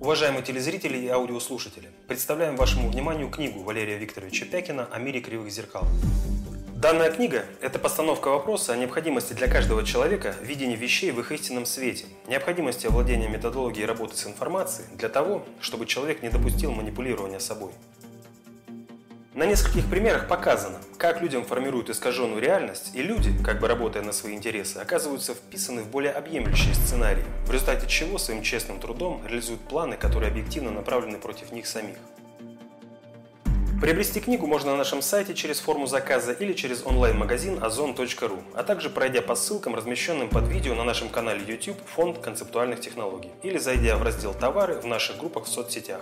Уважаемые телезрители и аудиослушатели, представляем вашему вниманию книгу Валерия Викторовича Пякина «О мире кривых зеркал». Данная книга – это постановка вопроса о необходимости для каждого человека видения вещей в их истинном свете, необходимости овладения методологией работы с информацией для того, чтобы человек не допустил манипулирования собой. На нескольких примерах показано, как людям формируют искаженную реальность, и люди, как бы работая на свои интересы, оказываются вписаны в более объемлющие сценарии, в результате чего своим честным трудом реализуют планы, которые объективно направлены против них самих. Приобрести книгу можно на нашем сайте через форму заказа или через онлайн-магазин ozon.ru, а также пройдя по ссылкам, размещенным под видео на нашем канале YouTube «Фонд концептуальных технологий» или зайдя в раздел «Товары» в наших группах в соцсетях.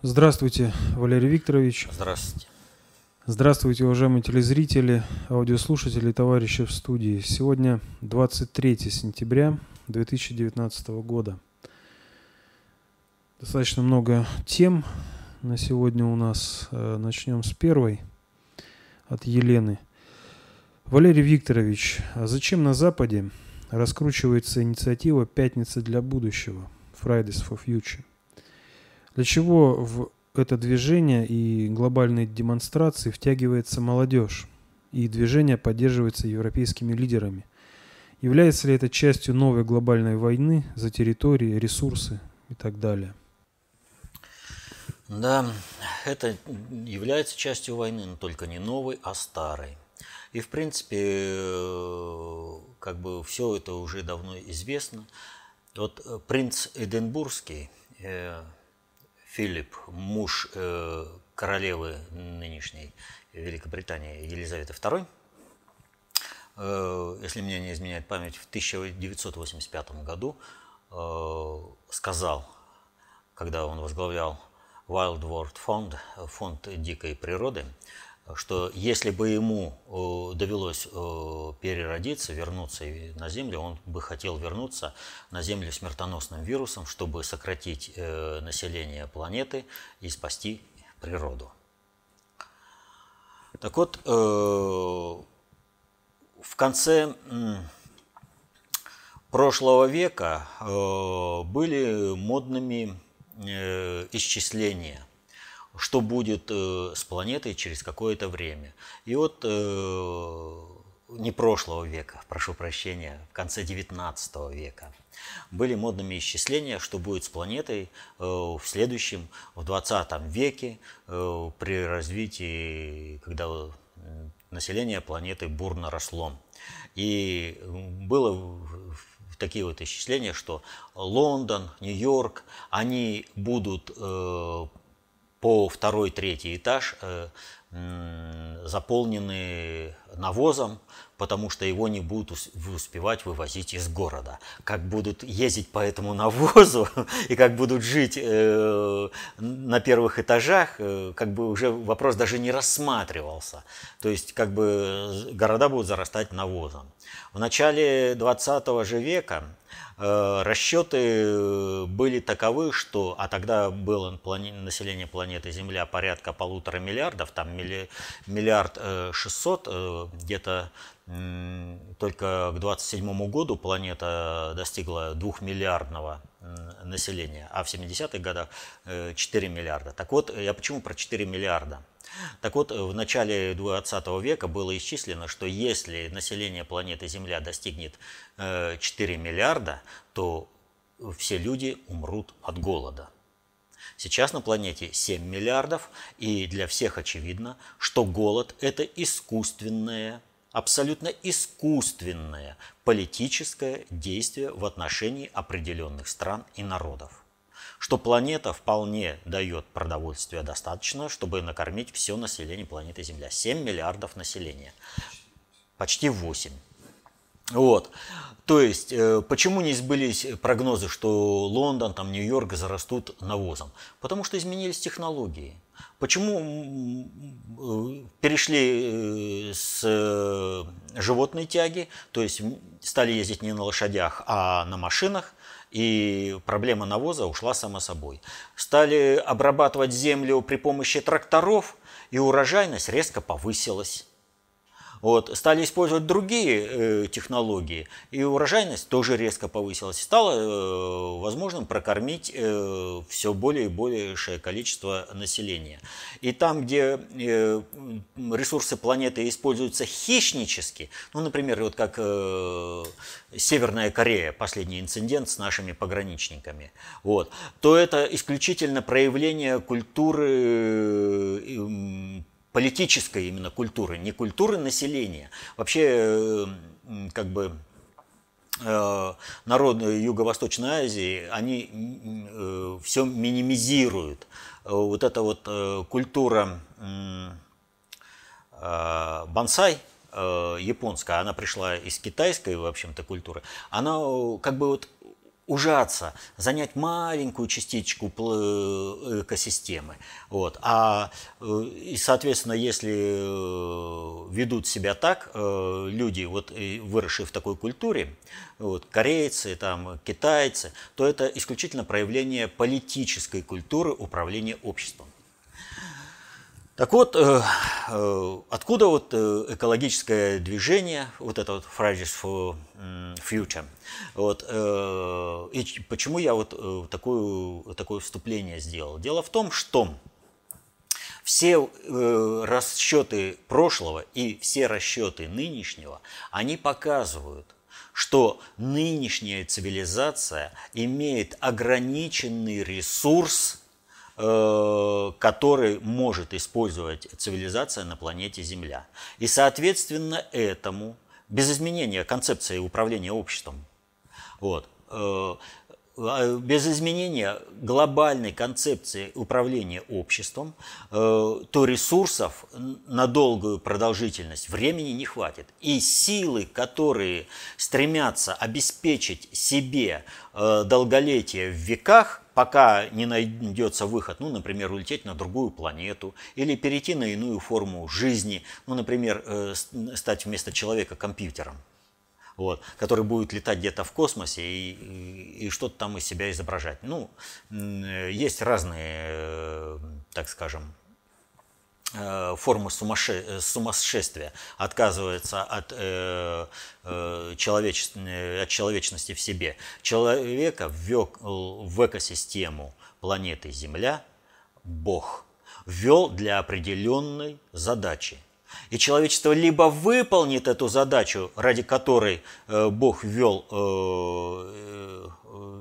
Здравствуйте, Валерий Викторович. Здравствуйте. Здравствуйте, уважаемые телезрители, аудиослушатели, товарищи в студии. Сегодня 23 сентября 2019 года. Достаточно много тем на сегодня у нас. Э, начнем с первой от Елены. Валерий Викторович, а зачем на Западе раскручивается инициатива «Пятница для будущего» Fridays for Future? Для чего в это движение и глобальные демонстрации втягивается молодежь, и движение поддерживается европейскими лидерами? Является ли это частью новой глобальной войны за территории, ресурсы и так далее? Да, это является частью войны, но только не новой, а старой. И, в принципе, э, как бы все это уже давно известно. Вот принц Эдинбургский, э, Филипп, муж э, королевы нынешней Великобритании Елизаветы II, э, если мне не изменяет память, в 1985 году э, сказал, когда он возглавлял Wild World Fund, фонд дикой природы, что если бы ему э, довелось э, переродиться, вернуться на Землю, он бы хотел вернуться на Землю смертоносным вирусом, чтобы сократить э, население планеты и спасти природу. Так вот, в конце прошлого века были модными исчисления что будет э, с планетой через какое-то время. И вот э, не прошлого века, прошу прощения, в конце 19 века были модными исчисления, что будет с планетой э, в следующем, в 20 веке, при развитии, когда население планеты бурно росло. И было такие вот исчисления, что Лондон, Нью-Йорк, они будут по второй, третий этаж э, заполнены навозом, потому что его не будут успевать вывозить из города. Как будут ездить по этому навозу и как будут жить э, на первых этажах, э, как бы уже вопрос даже не рассматривался. То есть как бы города будут зарастать навозом. В начале 20 же века Э, расчеты были таковы, что, а тогда было население планеты Земля порядка полутора миллиардов, там миллиард э, где-то только к 27 году планета достигла двухмиллиардного населения, а в 70-х годах 4 миллиарда. Так вот, я почему про 4 миллиарда? Так вот, в начале 20 века было исчислено, что если население планеты Земля достигнет 4 э, миллиарда, то все люди умрут от голода. Сейчас на планете 7 миллиардов, и для всех очевидно, что голод – это искусственное, абсолютно искусственное политическое действие в отношении определенных стран и народов что планета вполне дает продовольствия достаточно, чтобы накормить все население планеты Земля. 7 миллиардов населения. Почти 8. Вот. То есть, э, почему не сбылись прогнозы, что Лондон, там, Нью-Йорк зарастут навозом? Потому что изменились технологии. Почему э, перешли э, с животной тяги, то есть стали ездить не на лошадях, а на машинах, и проблема навоза ушла само собой. Стали обрабатывать землю при помощи тракторов, и урожайность резко повысилась. Вот. Стали использовать другие э, технологии, и урожайность тоже резко повысилась. Стало э, возможным прокормить э, все более и большее количество населения. И там, где э, ресурсы планеты используются хищнически, ну, например, вот как э, Северная Корея, последний инцидент с нашими пограничниками, вот, то это исключительно проявление культуры э, политической именно культуры, не культуры населения. Вообще, э, как бы э, народы Юго-Восточной Азии, они э, все минимизируют. Вот эта вот культура бонсай, японская, она пришла из китайской, в общем-то, культуры, она как бы вот ужаться, занять маленькую частичку э, экосистемы. Вот. А, э, и, соответственно, если э, ведут себя так люди, вот, выросшие в такой культуре, вот, корейцы, там, китайцы, то это исключительно проявление политической культуры управления обществом. Так вот, э, э, откуда вот э, экологическое движение, вот это вот Fridays for Future, вот, и почему я вот такое, такое вступление сделал? Дело в том, что все расчеты прошлого и все расчеты нынешнего, они показывают, что нынешняя цивилизация имеет ограниченный ресурс который может использовать цивилизация на планете Земля. И соответственно этому, без изменения концепции управления обществом, вот, э, без изменения глобальной концепции управления обществом, э, то ресурсов на долгую продолжительность времени не хватит. И силы, которые стремятся обеспечить себе долголетие в веках – пока не найдется выход, ну, например, улететь на другую планету или перейти на иную форму жизни, ну, например, э, стать вместо человека компьютером, вот, который будет летать где-то в космосе и, и, и что-то там из себя изображать. Ну, есть разные, э, так скажем, Э, формы сумасше... Э, сумасшествия, отказывается от, от человечности в себе. Человека ввел в экосистему планеты Земля Бог ввел для определенной задачи. И человечество либо выполнит эту задачу, ради которой Бог ввел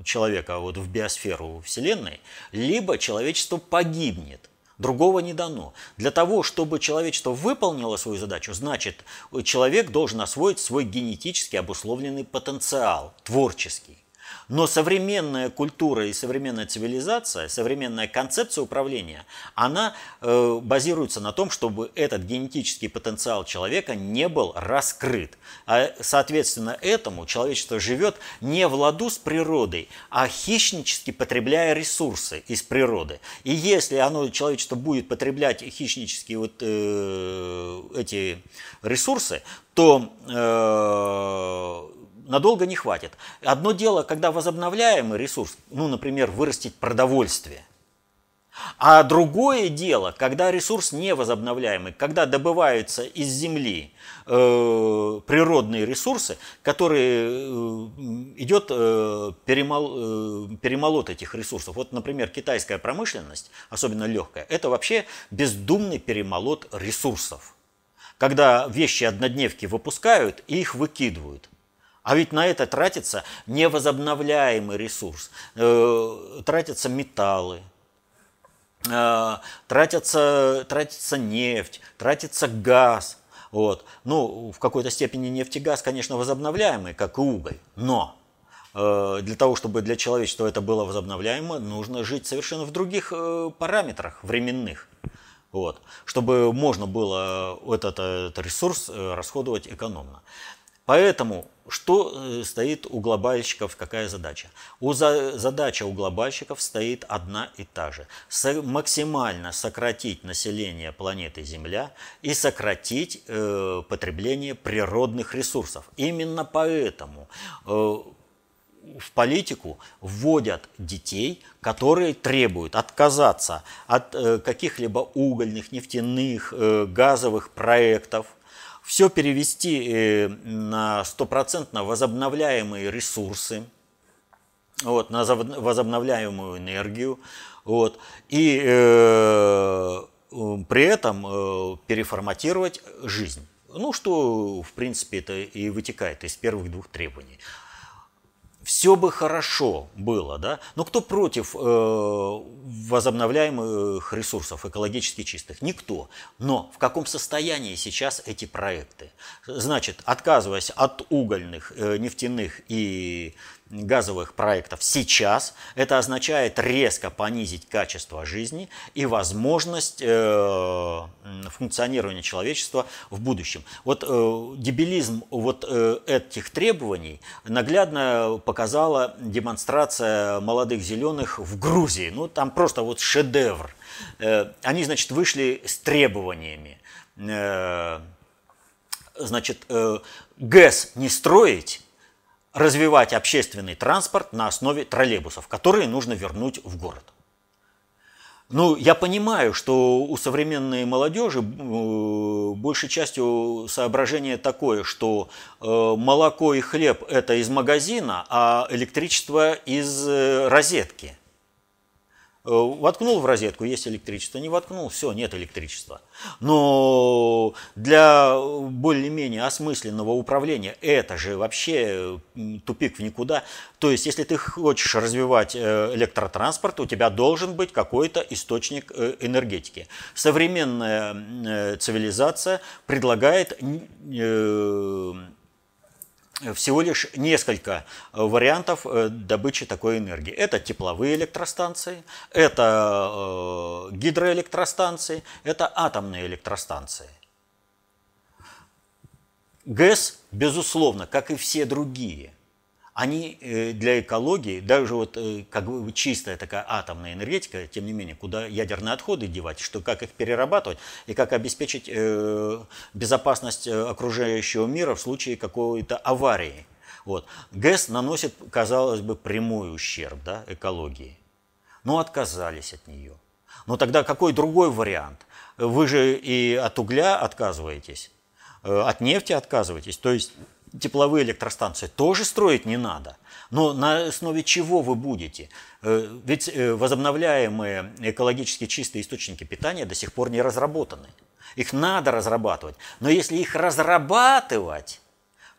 человека вот в биосферу Вселенной, либо человечество погибнет – Другого не дано. Для того, чтобы человечество выполнило свою задачу, значит, человек должен освоить свой генетически обусловленный потенциал, творческий. Но современная культура и современная цивилизация, современная концепция управления, она э, базируется на том, чтобы этот генетический потенциал человека не был раскрыт. А, соответственно, этому человечество живет не в ладу с природой, а хищнически потребляя ресурсы из природы. И если оно, человечество будет потреблять хищнически вот, э, эти ресурсы, то э, надолго не хватит. Одно дело, когда возобновляемый ресурс, ну, например, вырастить продовольствие. А другое дело, когда ресурс невозобновляемый, когда добываются из земли э, природные ресурсы, которые э, идет э, перемол, э, перемолот этих ресурсов. Вот, например, китайская промышленность, особенно легкая, это вообще бездумный перемолот ресурсов. Когда вещи однодневки выпускают и их выкидывают – а ведь на это тратится невозобновляемый ресурс, э, тратятся металлы, э, тратятся, тратится нефть, тратится газ. Вот. Ну, в какой-то степени нефть и газ, конечно, возобновляемый, как и уголь, но э, для того, чтобы для человечества это было возобновляемо, нужно жить совершенно в других параметрах временных. Вот, чтобы можно было этот, этот ресурс расходовать экономно. Поэтому что э, стоит у глобальщиков, какая задача? У за, задача у глобальщиков стоит одна и та же. Со, максимально сократить население планеты Земля и сократить э, потребление природных ресурсов. Именно поэтому э, в политику вводят детей, которые требуют отказаться от э, каких-либо угольных, нефтяных, э, газовых проектов, все перевести э, на стопроцентно возобновляемые ресурсы, вот, на возобновляемую энергию, вот, и э, при этом э, переформатировать жизнь. Ну, что, в принципе, это и вытекает из первых двух требований все бы хорошо было, да? Но кто против э, возобновляемых ресурсов, экологически чистых? Никто. Но в каком состоянии сейчас эти проекты? Значит, отказываясь от угольных, э, нефтяных и газовых проектов сейчас, это означает резко понизить качество жизни и возможность э, функционирования человечества в будущем. Вот э, дебилизм вот э, этих требований наглядно показала демонстрация молодых зеленых в Грузии. Ну, там просто вот шедевр. Они, значит, вышли с требованиями. Значит, э, ГЭС не строить, развивать общественный транспорт на основе троллейбусов, которые нужно вернуть в город. Ну, я понимаю, что у современной молодежи э, большей частью соображение такое, что э, молоко и хлеб – это из магазина, а электричество из э, розетки – воткнул в розетку, есть электричество, не воткнул, все, нет электричества. Но для более-менее осмысленного управления это же вообще тупик в никуда. То есть, если ты хочешь развивать э, электротранспорт, у тебя должен быть какой-то источник э, энергетики. Современная цивилизация предлагает всего лишь несколько э, вариантов э, добычи такой энергии. Это тепловые электростанции, это э, гидроэлектростанции, это атомные электростанции. ГЭС, безусловно, как и все другие, они э, для экологии, даже вот э, как бы чистая такая атомная энергетика, тем не менее, куда ядерные отходы девать, что как их перерабатывать и как обеспечить э, безопасность окружающего мира в случае какой-то аварии. Вот. ГЭС наносит, казалось бы, прямой ущерб да, экологии. Но отказались от нее. Но тогда какой другой вариант? Вы же и от угля отказываетесь, от нефти отказываетесь. То есть тепловые электростанции тоже строить не надо. Но на основе чего вы будете? Э, ведь э, возобновляемые экологически чистые источники питания до сих пор не разработаны. Их надо разрабатывать. Но если их разрабатывать,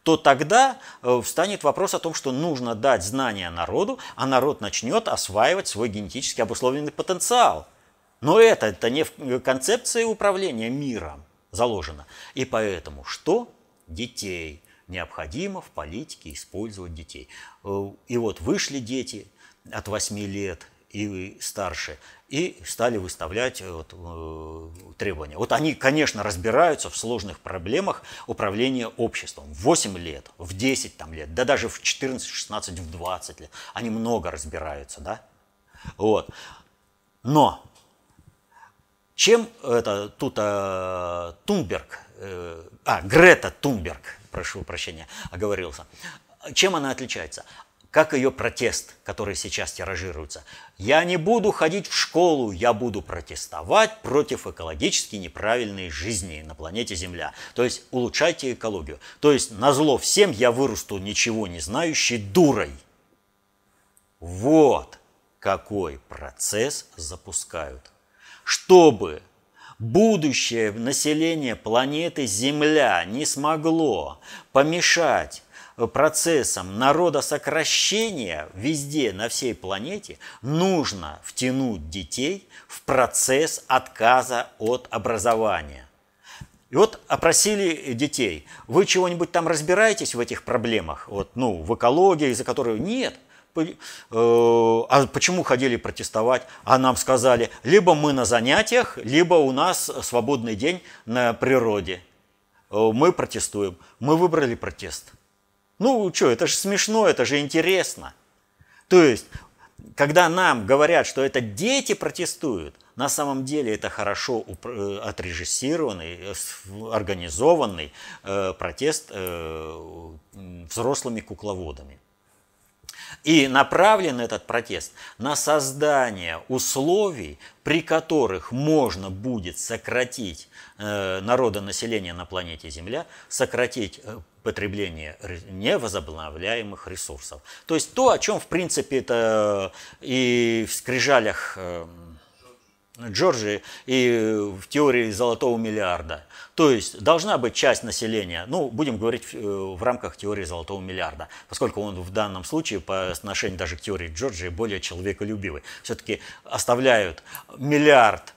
то тогда э, встанет вопрос о том, что нужно дать знания народу, а народ начнет осваивать свой генетически обусловленный потенциал. Но это, это не в концепции управления миром заложено. И поэтому что? Детей необходимо в политике использовать детей. Э, и вот вышли дети от 8 лет и старше, и стали выставлять э, вот, э, требования. Вот они, конечно, разбираются в сложных проблемах управления обществом. В 8 лет, в 10 там, лет, да даже в 14, 16, в 20 лет. Они много разбираются, да? Вот. Но чем это тут а, Тунберг, э, а, Грета Тунберг прошу прощения, оговорился. Чем она отличается? Как ее протест, который сейчас тиражируется. Я не буду ходить в школу, я буду протестовать против экологически неправильной жизни на планете Земля. То есть улучшайте экологию. То есть на зло всем я вырасту ничего не знающей дурой. Вот какой процесс запускают. Чтобы будущее население планеты Земля не смогло помешать процессам народосокращения везде, на всей планете, нужно втянуть детей в процесс отказа от образования. И вот опросили детей, вы чего-нибудь там разбираетесь в этих проблемах, вот, ну, в экологии, из-за которой нет – а почему ходили протестовать? А нам сказали, либо мы на занятиях, либо у нас свободный день на природе. Э, мы протестуем. Мы выбрали протест. Ну, что, это же смешно, это же интересно. То есть, когда нам говорят, что это дети протестуют, на самом деле это хорошо э, отрежиссированный, организованный протест взрослыми кукловодами. И направлен этот протест на создание условий, при которых можно будет сократить э, народонаселение на планете Земля, сократить э, потребление невозобновляемых ресурсов. То есть то, о чем, в принципе, это и в скрижалях э, Джорджии и в теории золотого миллиарда. То есть должна быть часть населения, ну, будем говорить э, в рамках теории золотого миллиарда, поскольку он в данном случае по отношению даже к теории Джорджии более человеколюбивый. Все-таки оставляют миллиард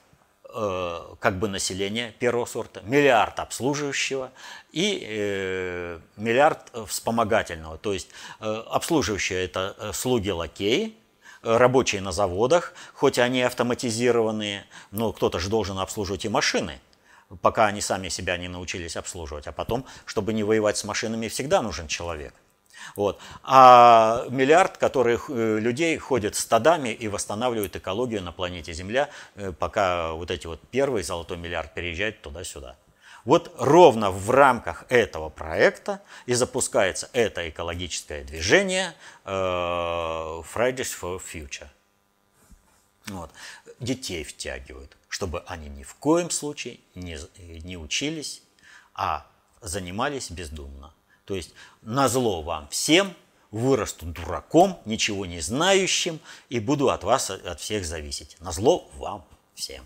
э, как бы населения первого сорта, миллиард обслуживающего и э, миллиард вспомогательного. То есть э, обслуживающие это э, слуги-лакеи, рабочие на заводах, хоть они автоматизированные, но кто-то же должен обслуживать и машины, пока они сами себя не научились обслуживать. А потом, чтобы не воевать с машинами, всегда нужен человек. Вот. А миллиард, которых э, людей ходят стадами и восстанавливают экологию на планете Земля, э, пока вот эти вот первый золотой миллиард переезжает туда-сюда. Вот ровно в рамках этого проекта и запускается это экологическое движение э, Fridays for Future. Вот. Детей втягивают, чтобы они ни в коем случае не, не учились, а занимались бездумно. То есть на зло вам всем вырасту дураком, ничего не знающим и буду от вас, от всех зависеть. На зло вам всем.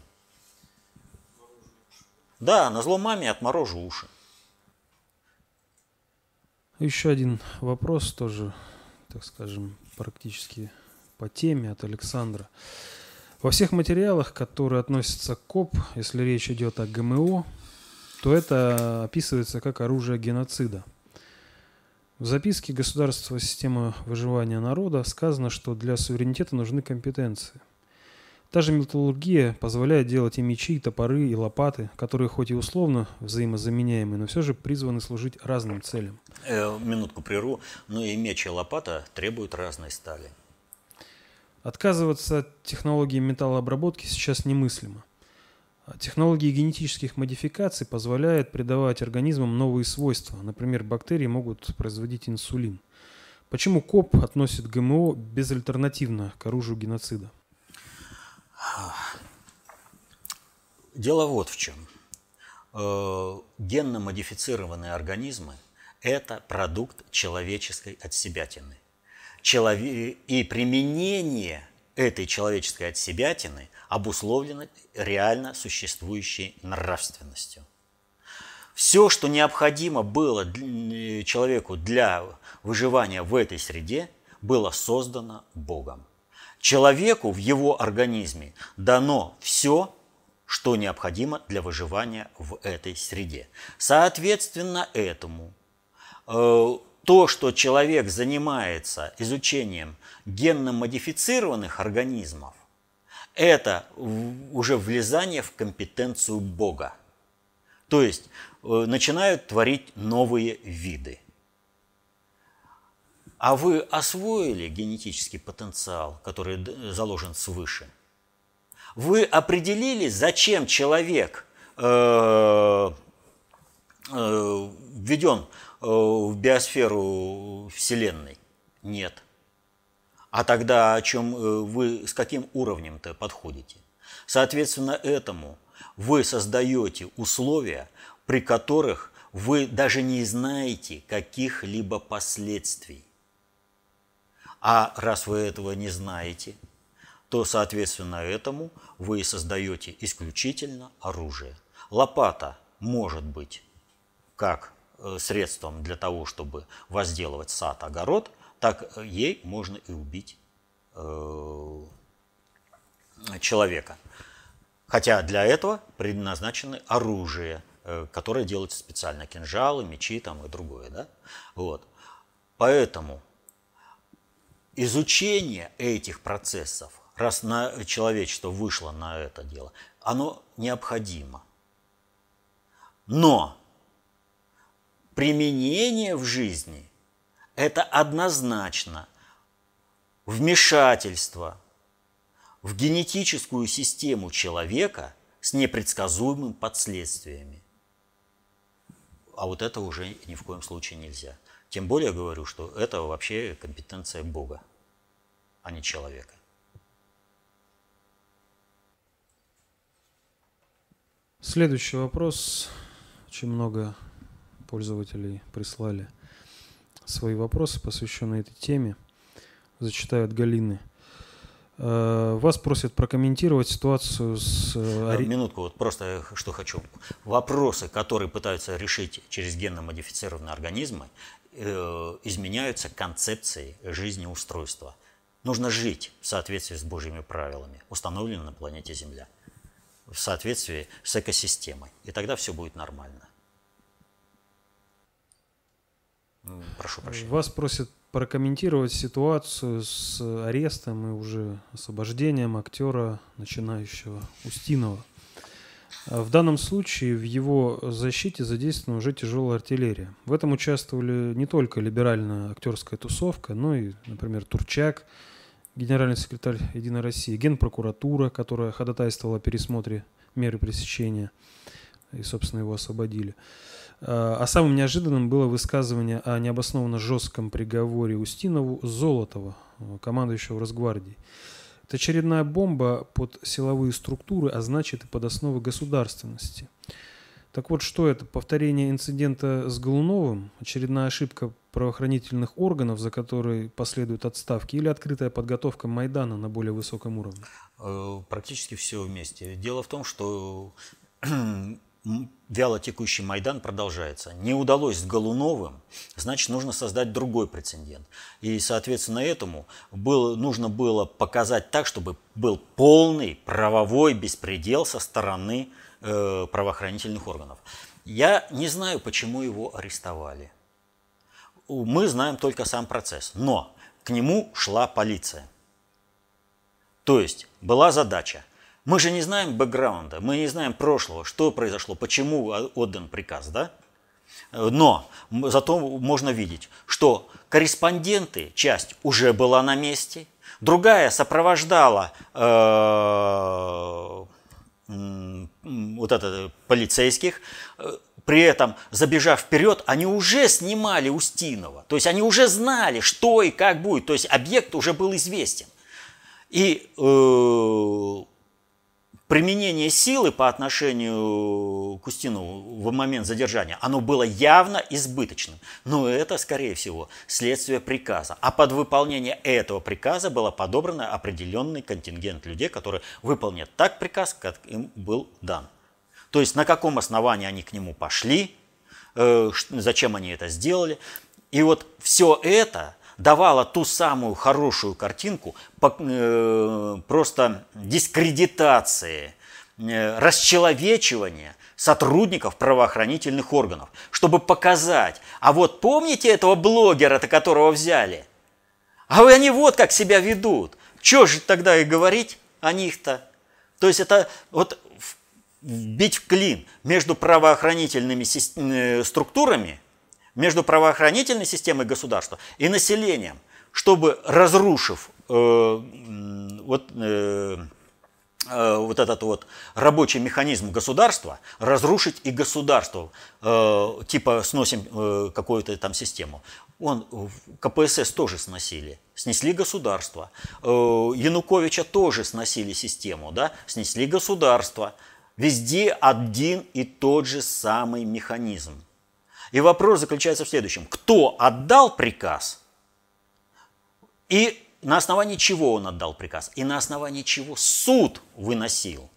Да, на зло маме отморожу уши. Еще один вопрос тоже, так скажем, практически по теме от Александра. Во всех материалах, которые относятся к КОП, если речь идет о ГМО, то это описывается как оружие геноцида. В записке «Государство. Система выживания народа» сказано, что для суверенитета нужны компетенции – Та же металлургия позволяет делать и мечи, и топоры, и лопаты, которые хоть и условно взаимозаменяемы, но все же призваны служить разным целям. Э, минутку прерву, но и меч и лопата требуют разной стали. Отказываться от технологии металлообработки сейчас немыслимо. Технологии генетических модификаций позволяют придавать организмам новые свойства. Например, бактерии могут производить инсулин. Почему КОП относит ГМО безальтернативно к оружию геноцида? Дело вот в чем. Э, генно-модифицированные организмы – это продукт человеческой отсебятины. И применение этой человеческой отсебятины обусловлено реально существующей нравственностью. Все, что необходимо было человеку для выживания в этой среде, было создано Богом. Человеку в его организме дано все, что необходимо для выживания в этой среде. Соответственно этому, э, то, что человек занимается изучением генно-модифицированных организмов, это уже влезание в компетенцию Бога. То есть э, начинают творить новые виды – а вы освоили генетический потенциал, который заложен свыше? Вы определили, зачем человек э, э, введен э, в биосферу Вселенной? Нет. А тогда о чем э, вы, с каким уровнем-то подходите? Соответственно, этому вы создаете условия, при которых вы даже не знаете каких-либо последствий. А раз вы этого не знаете, то, соответственно, этому вы создаете исключительно оружие. Лопата может быть как э, средством для того, чтобы возделывать сад, огород, так ей можно и убить э, человека. Хотя для этого предназначены оружие, э, которое делается специально, кинжалы, мечи там и другое. Да? Вот. Поэтому изучение этих процессов, раз на человечество вышло на это дело, оно необходимо. Но применение в жизни – это однозначно вмешательство в генетическую систему человека с непредсказуемыми последствиями. А вот это уже ни в коем случае нельзя. Тем более говорю, что это вообще компетенция Бога. а не человека. Следующий вопрос. Очень много пользователей прислали свои вопросы, посвященные этой теме. Зачитаю от Галины. Э, вас просят прокомментировать ситуацию с... Э, минутку, вот просто что хочу. Вопросы, которые пытаются решить через генно-модифицированные организмы, э, изменяются концепцией жизнеустройства. Нужно жить в соответствии с Божьими правилами, установленными на планете Земля, в соответствии с экосистемой. И тогда все будет нормально. Прошу прощения. Вас просят прокомментировать ситуацию с арестом и уже освобождением актера, начинающего Устинова. В данном случае в его защите задействована уже тяжелая артиллерия. В этом участвовали не только либеральная актерская тусовка, но и, например, Турчак, генеральный секретарь Единой России, генпрокуратура, которая ходатайствовала о пересмотре меры пресечения, и, собственно, его освободили. А, а самым неожиданным было высказывание о необоснованно жестком приговоре Устинову Золотова, командующего Росгвардией. Это очередная бомба под силовые структуры, а значит и под основы государственности. Так вот, что это? Повторение инцидента с Голуновым? Очередная ошибка правоохранительных органов, за которой последуют отставки? Или открытая подготовка Майдана на более высоком уровне? Э, практически все вместе. Дело в том, что вяло текущий Майдан продолжается. Не удалось с Голуновым, значит, нужно создать другой прецедент. И, соответственно, этому было, нужно было показать так, чтобы был полный правовой беспредел со стороны э, правоохранительных органов. Я не знаю, почему его арестовали. Мы знаем только сам процесс. Но к нему шла полиция. То есть была задача – мы же не знаем бэкграунда, мы не знаем прошлого, что произошло, почему отдан приказ, да? Но зато можно видеть, что корреспонденты, часть уже была на месте, другая сопровождала э, вот это полицейских, при этом, забежав вперед, они уже снимали Устинова. То есть они уже знали, что и как будет. То есть объект уже был известен. И э, применение силы по отношению к Устину в момент задержания, оно было явно избыточным. Но это, скорее всего, следствие приказа. А под выполнение этого приказа было подобрано определенный контингент людей, которые выполнят так приказ, как им был дан. То есть на каком основании они к нему пошли, э, зачем они это сделали. И вот все это давала ту самую хорошую картинку э, просто дискредитации, э, расчеловечивания сотрудников правоохранительных органов, чтобы показать, а вот помните этого блогера-то, которого взяли? А они вот как себя ведут. Что же тогда и говорить о них-то? То есть это вот бить в клин между правоохранительными э, структурами – между правоохранительной системой государства и населением, чтобы, разрушив э, вот, э, э, вот этот вот рабочий механизм государства, разрушить и государство, э, типа сносим э, какую-то там систему. Он, КПСС тоже сносили, снесли государство. Э, Януковича тоже сносили систему, да, снесли государство. Везде один и тот же самый механизм. И вопрос заключается в следующем. Кто отдал приказ? И на основании чего он отдал приказ, и на основании чего суд выносил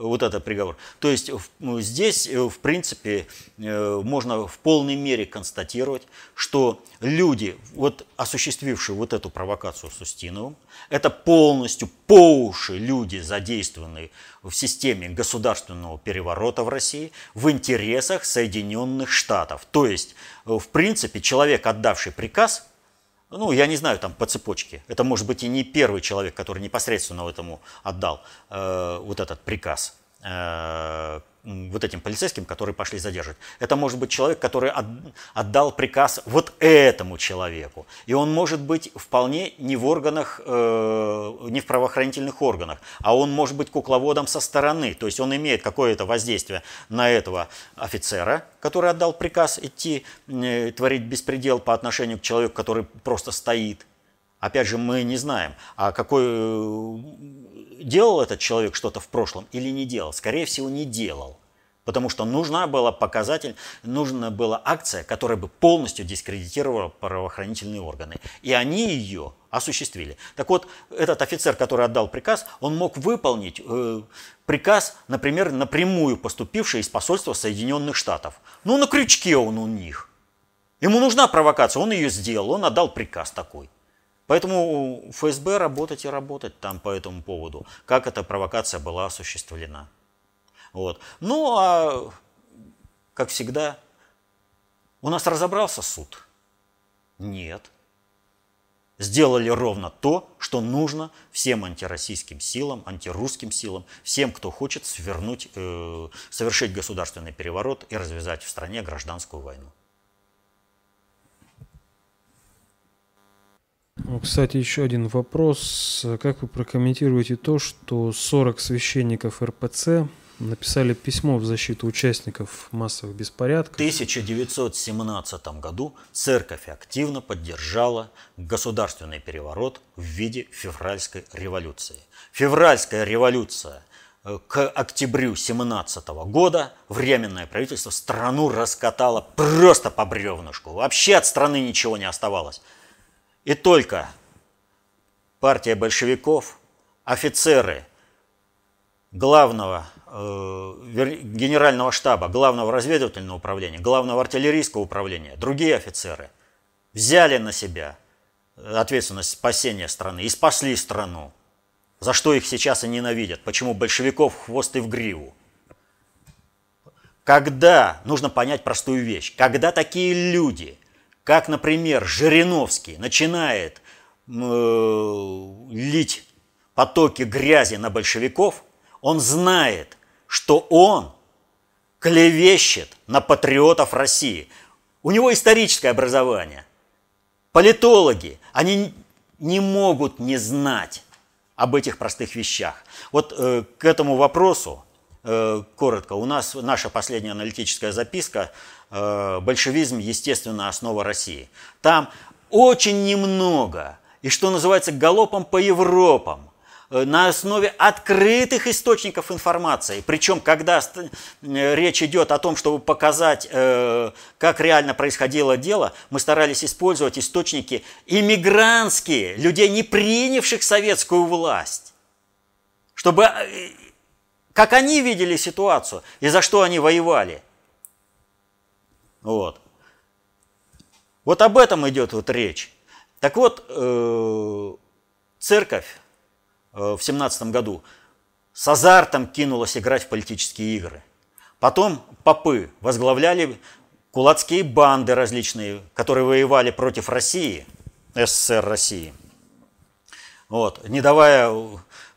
вот этот приговор. То есть ну, здесь, э, в принципе, э, можно в полной мере констатировать, что люди, вот осуществившие вот эту провокацию с Устиновым, это полностью по уши люди, задействованные в системе государственного переворота в России в интересах Соединенных Штатов. То есть, э, в принципе, человек, отдавший приказ, ну, я не знаю, там по цепочке. Это может быть и не первый человек, который непосредственно этому отдал э, вот этот приказ. Э, вот этим полицейским, которые пошли задерживать. Это может быть человек, который отдал приказ вот этому человеку. И он может быть вполне не в органах, э, не в правоохранительных органах, а он может быть кукловодом со стороны. То есть он имеет какое-то воздействие на этого офицера, который отдал приказ идти э, творить беспредел по отношению к человеку, который просто стоит. Опять же, мы не знаем, а какой э, делал этот человек что-то в прошлом или не делал. Скорее всего, не делал. Потому что нужна была показатель, нужна была акция, которая бы полностью дискредитировала правоохранительные органы. И они ее осуществили. Так вот, этот офицер, который отдал приказ, он мог выполнить э, приказ, например, напрямую поступивший из посольства Соединенных Штатов. Ну, на крючке он у них. Ему нужна провокация, он ее сделал, он отдал приказ такой. Поэтому ФСБ работать и работать там по этому поводу, как эта провокация была осуществлена. Вот. Ну, а как всегда, у нас разобрался суд? Нет. Сделали ровно то, что нужно всем антироссийским силам, антирусским силам, всем, кто хочет свернуть, э, совершить государственный переворот и развязать в стране гражданскую войну. Кстати, еще один вопрос. Как вы прокомментируете то, что 40 священников РПЦ написали письмо в защиту участников массовых беспорядков. В 1917 году церковь активно поддержала государственный переворот в виде февральской революции. Февральская революция э, к октябрю 17 года временное правительство страну раскатало просто по бревнышку. Вообще от страны ничего не оставалось. И только партия большевиков, офицеры главного Э, генерального штаба, главного разведывательного управления, главного артиллерийского управления, другие офицеры взяли на себя ответственность спасения страны и спасли страну. За что их сейчас и ненавидят, почему большевиков в хвост и в гриву. Когда, нужно понять простую вещь, когда такие люди, как, например, Жириновский, начинает э, лить потоки грязи на большевиков, он знает, что он клевещет на патриотов России. У него историческое образование. Политологи, они не могут не знать об этих простых вещах. Вот э, к этому вопросу, э, коротко, у нас наша последняя аналитическая записка «Большевизм. Естественная основа России». Там очень немного, и что называется, галопом по Европам, Э, на основе открытых источников информации. Причем, когда э, речь идет о том, чтобы показать, э, как реально происходило дело, мы старались использовать источники иммигрантские, людей, не принявших советскую власть. Чтобы, как они видели ситуацию и за что они воевали. Вот. Вот об этом идет вот речь. Так вот, церковь Э, в семнадцатом году с азартом кинулась играть в политические игры. Потом попы возглавляли кулацкие банды различные, которые воевали против России, СССР России, вот, не давая,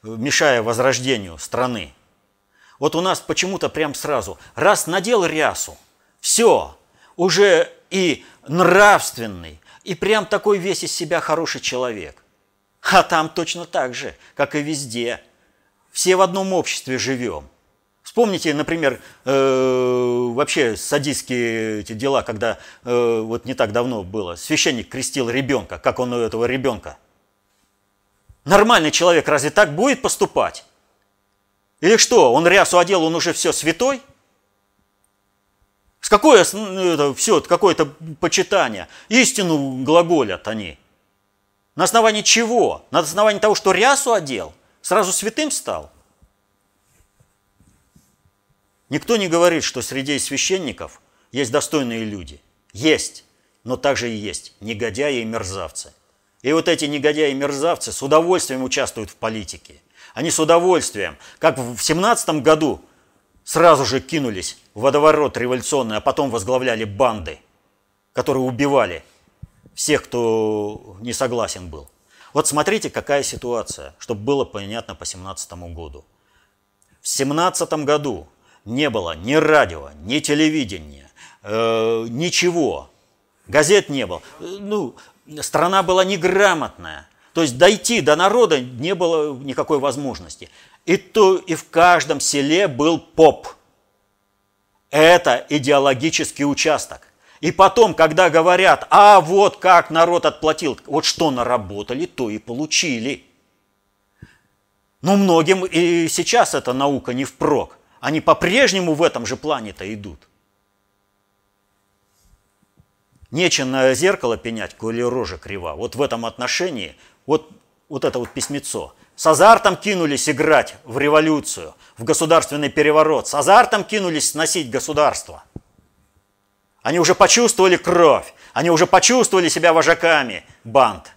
мешая возрождению страны. Вот у нас почему-то прям сразу, раз надел рясу, все, уже и нравственный, и прям такой весь из себя хороший человек. А там точно так же, как и везде. Все в одном обществе живем. Вспомните, например, э, вообще садистские эти дела, когда э, вот не так давно было, священник крестил ребенка, как он у этого ребенка. Нормальный человек разве так будет поступать? Или что, он рясу одел, он уже все святой? Какое это, все, какое-то почитание? Истину глаголят они. На основании чего? На основании того, что рясу одел? Сразу святым стал? Никто не говорит, что среди священников есть достойные люди. Есть, но также и есть негодяи и мерзавцы. И вот эти негодяи и мерзавцы с удовольствием участвуют в политике. Они с удовольствием, как в 17 году, сразу же кинулись в водоворот революционный, а потом возглавляли банды, которые убивали всех, кто не согласен был. Вот смотрите, какая ситуация, чтобы было понятно по 17 году. В 17 году не было ни радио, ни телевидения, э, ничего. Газет не было. Ну, страна была неграмотная. То есть дойти до народа не было никакой возможности. И то и в каждом селе был поп. Это идеологический участок. И потом, когда говорят, а вот как народ отплатил, вот что наработали, то и получили. Но многим и сейчас эта наука не впрок. Они по-прежнему в этом же плане-то идут. Нечего на зеркало пенять, коли рожа крива. Вот в этом отношении, вот, вот это вот письмецо. С азартом кинулись играть в революцию, в государственный переворот. С азартом кинулись сносить государство. Они уже почувствовали кровь. Они уже почувствовали себя вожаками банд.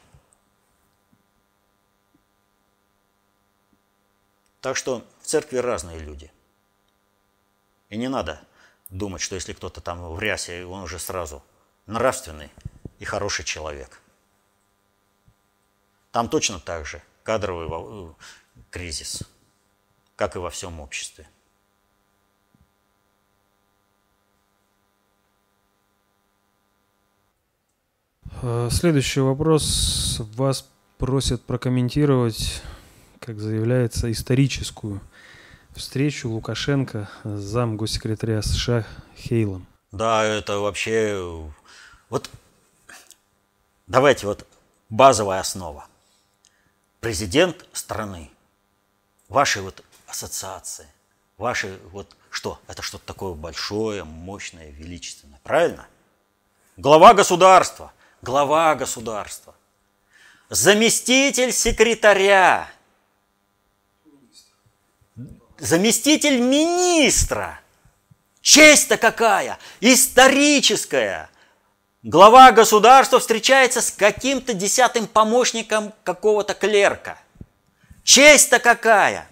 Так что в церкви разные люди. И не надо думать, что если кто-то там в рясе, он уже сразу нравственный и хороший человек. Там точно так же кадровый э, кризис, как и во всем обществе. Э, следующий вопрос. Вас просят прокомментировать как заявляется, историческую встречу Лукашенко с зам госсекретаря США Хейлом. Да, это вообще... Вот давайте вот базовая основа. Президент страны, ваши вот ассоциации, ваши вот что? Это что-то такое большое, мощное, величественное. Правильно? Глава государства. Глава государства. Заместитель секретаря заместитель министра. Честь-то какая! Историческая! Глава государства встречается с каким-то десятым помощником какого-то клерка. Честь-то какая!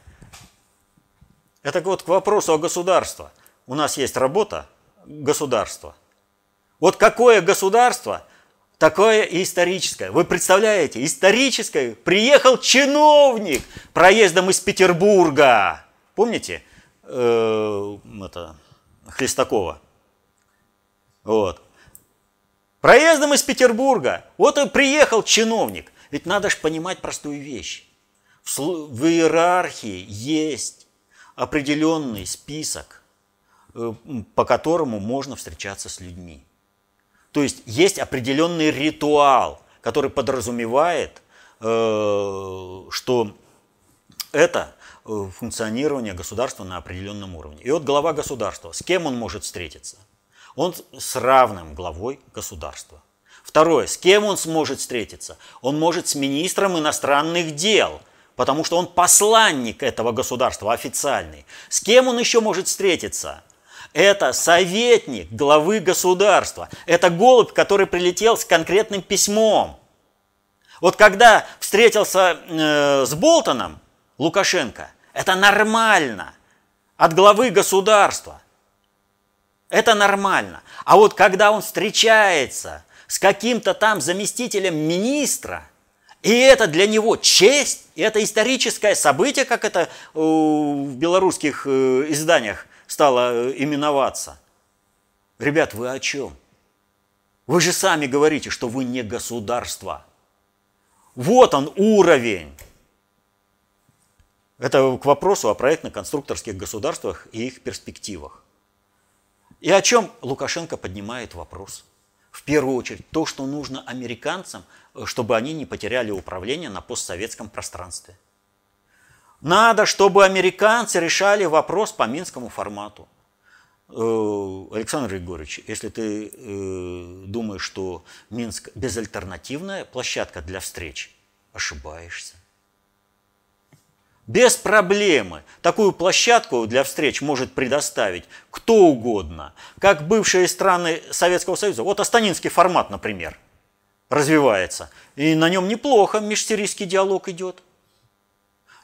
Это вот к вопросу о государстве. У нас есть работа государства. Вот какое государство, такое и историческое. Вы представляете, историческое, приехал чиновник проездом из Петербурга – Помните э, это, Хлестакова? Вот. Проездом из Петербурга. Вот и приехал чиновник. Ведь надо же понимать простую вещь. В, в иерархии есть определенный список, э, по которому можно встречаться с людьми. То есть есть определенный ритуал, который подразумевает, э, что это Э, функционирования государства на определенном уровне. И вот глава государства, с кем он может встретиться? Он с равным главой государства. Второе, с кем он сможет встретиться? Он может с министром иностранных дел, потому что он посланник этого государства, официальный. С кем он еще может встретиться? Это советник главы государства. Это голубь, который прилетел с конкретным письмом. Вот когда встретился э, с Болтоном, Лукашенко, это нормально. От главы государства. Это нормально. А вот когда он встречается с каким-то там заместителем министра, и это для него честь, и это историческое событие, как это в белорусских э, изданиях стало э, именоваться. Ребят, вы о чем? Вы же сами говорите, что вы не государство. Вот он уровень. Это к вопросу о проектно-конструкторских государствах и их перспективах. И о чем Лукашенко поднимает вопрос? В первую очередь, то, что нужно американцам, чтобы они не потеряли управление на постсоветском пространстве. Надо, чтобы американцы решали вопрос по минскому формату. Э, Александр Егорович, если ты э, думаешь, что Минск безальтернативная площадка для встреч, ошибаешься. Без проблемы. Такую площадку для встреч может предоставить кто угодно. Как бывшие страны Советского Союза. Вот Астанинский формат, например, развивается. И на нем неплохо межсирийский диалог идет.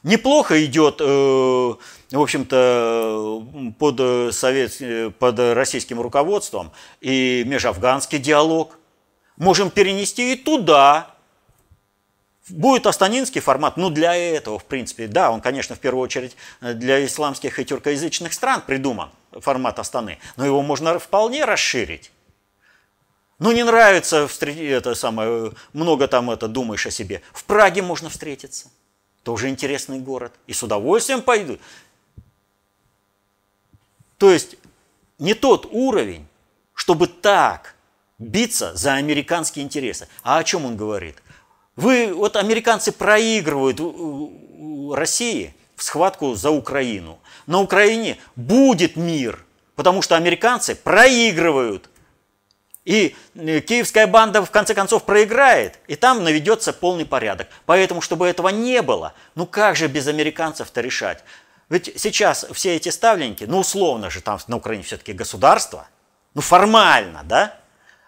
Неплохо идет, э, в общем-то, под, совет, под российским руководством и межафганский диалог. Можем перенести и туда Будет астанинский формат, ну для этого, в принципе, да, он, конечно, в первую очередь для исламских и тюркоязычных стран придуман, формат Астаны, но его можно вполне расширить. Ну, не нравится это самое, много там это думаешь о себе. В Праге можно встретиться. Тоже интересный город. И с удовольствием пойду. То есть не тот уровень, чтобы так биться за американские интересы. А о чем он говорит? Вы, вот американцы проигрывают России в схватку за Украину. На Украине будет мир, потому что американцы проигрывают. И э, киевская банда в конце концов проиграет, и там наведется полный порядок. Поэтому, чтобы этого не было, ну как же без американцев-то решать? Ведь сейчас все эти ставленники, ну условно же, там на Украине все-таки государство, ну формально, да?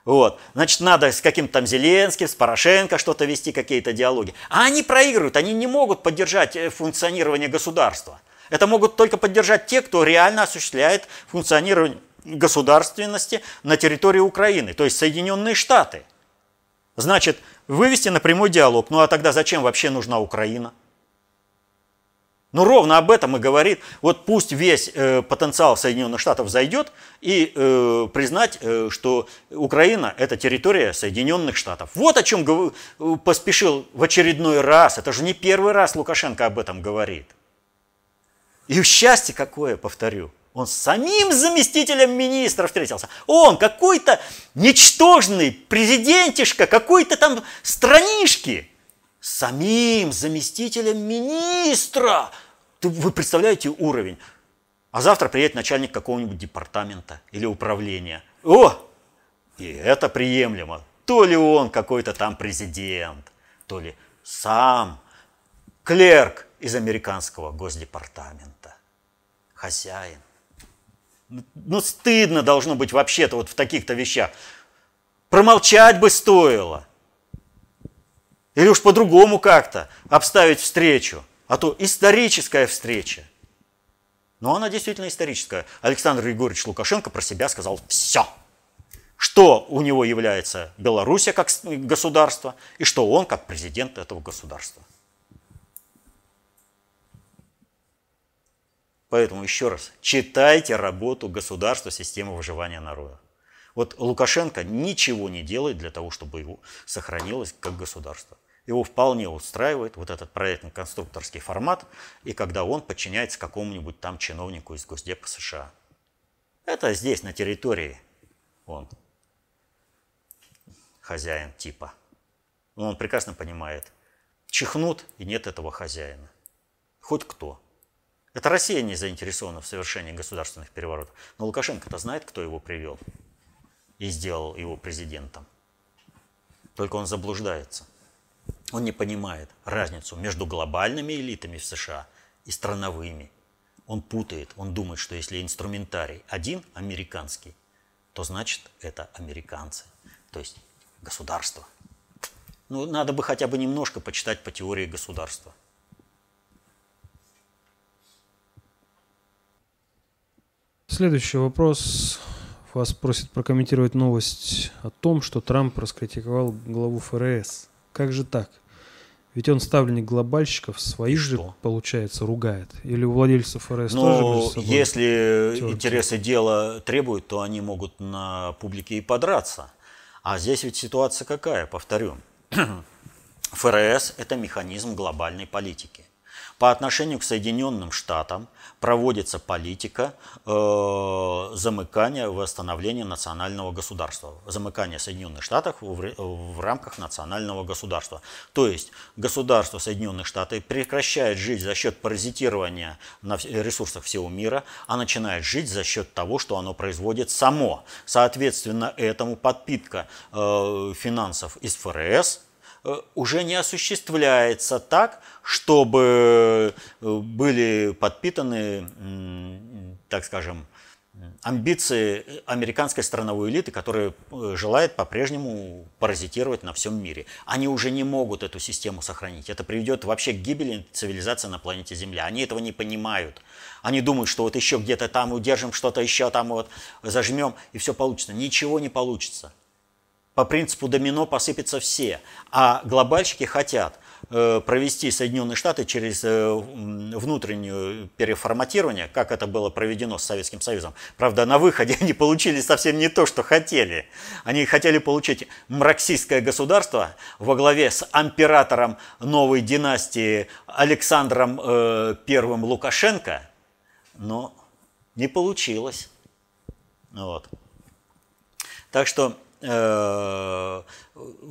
Вот. Значит, надо с каким-то там Зеленским, с Порошенко что-то вести, какие-то диалоги. А они проигрывают, они не могут поддержать э, функционирование государства. Это могут только поддержать те, кто реально осуществляет функционирование государственности на территории Украины, то есть Соединенные Штаты. Значит, вывести на прямой диалог. Ну а тогда зачем вообще нужна Украина? Ну, ровно об этом и говорит. Вот пусть весь э, потенциал Соединенных Штатов зайдет и э, признать, э, что Украина – это территория Соединенных Штатов. Вот о чем гов... поспешил в очередной раз. Это же не первый раз Лукашенко об этом говорит. И счастье какое, повторю. Он с самим заместителем министра встретился. Он какой-то ничтожный президентишка, какой-то там странишки самим заместителем министра. Вы представляете уровень? А завтра приедет начальник какого-нибудь департамента или управления. О, и это приемлемо. То ли он какой-то там президент, то ли сам клерк из американского госдепартамента. Хозяин. Ну, стыдно должно быть вообще-то вот в таких-то вещах. Промолчать бы стоило. Или уж по-другому как-то обставить встречу. А то историческая встреча. Но она действительно историческая. Александр Григорьевич Лукашенко про себя сказал все. Что у него является Белоруссия как государство и что он как президент этого государства. Поэтому еще раз, читайте работу государства системы выживания народа. Вот Лукашенко ничего не делает для того, чтобы его сохранилось как государство. Его вполне устраивает вот этот проектно-конструкторский формат, и когда он подчиняется какому-нибудь там чиновнику из Госдепа США. Это здесь, на территории, он хозяин типа. Но он прекрасно понимает, чихнут, и нет этого хозяина. Хоть кто. Это Россия не заинтересована в совершении государственных переворотов. Но Лукашенко-то знает, кто его привел и сделал его президентом. Только он заблуждается. Он не понимает разницу между глобальными элитами в США и страновыми. Он путает, он думает, что если инструментарий один американский, то значит это американцы, то есть государство. Ну, надо бы хотя бы немножко почитать по теории государства. Следующий вопрос. Вас просит прокомментировать новость о том, что Трамп раскритиковал главу ФРС. Как же так? Ведь он ставленник глобальщиков, своих же, получается, ругает. Или у владельцев ФРС Но тоже между собой если терки? интересы дела требуют, то они могут на публике и подраться. А здесь ведь ситуация какая, повторю. ФРС – это механизм глобальной политики. По отношению к Соединенным Штатам проводится политика э, замыкания, восстановления национального государства. Замыкание Соединенных Штатов в, в рамках национального государства. То есть государство Соединенных Штатов прекращает жить за счет паразитирования на ресурсах всего мира, а начинает жить за счет того, что оно производит само. Соответственно, этому подпитка э, финансов из ФРС уже не осуществляется так, чтобы э, были подпитаны, так скажем, амбиции американской страновой элиты, которая э, желает по-прежнему паразитировать на всем мире. Они уже не могут эту систему сохранить. Это приведет вообще к гибели цивилизации на планете Земля. Они этого не понимают. Они думают, что вот еще где-то там удержим что-то еще, там вот зажмем, и все получится. Ничего не получится по принципу домино посыпятся все. А глобальщики хотят э, провести Соединенные Штаты через э, внутреннее переформатирование, как это было проведено с Советским Союзом. Правда, на выходе они получили совсем не то, что хотели. Они хотели получить марксистское государство во главе с императором новой династии Александром э, I Лукашенко, но не получилось. Вот. Так что э,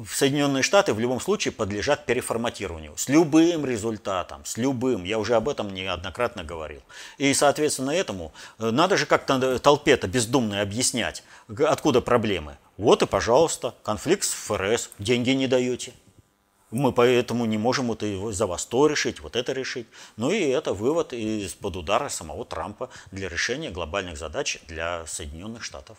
Соединенные Штаты в любом случае подлежат переформатированию с любым результатом, с любым. Я уже об этом неоднократно говорил. И, соответственно, этому э, надо же как-то толпе-то бездумной объяснять, откуда проблемы. Вот и, пожалуйста, конфликт с ФРС, деньги не даете. Мы поэтому не можем это за вас то решить, вот это решить. Ну и это вывод из-под удара самого Трампа для решения глобальных задач для Соединенных Штатов.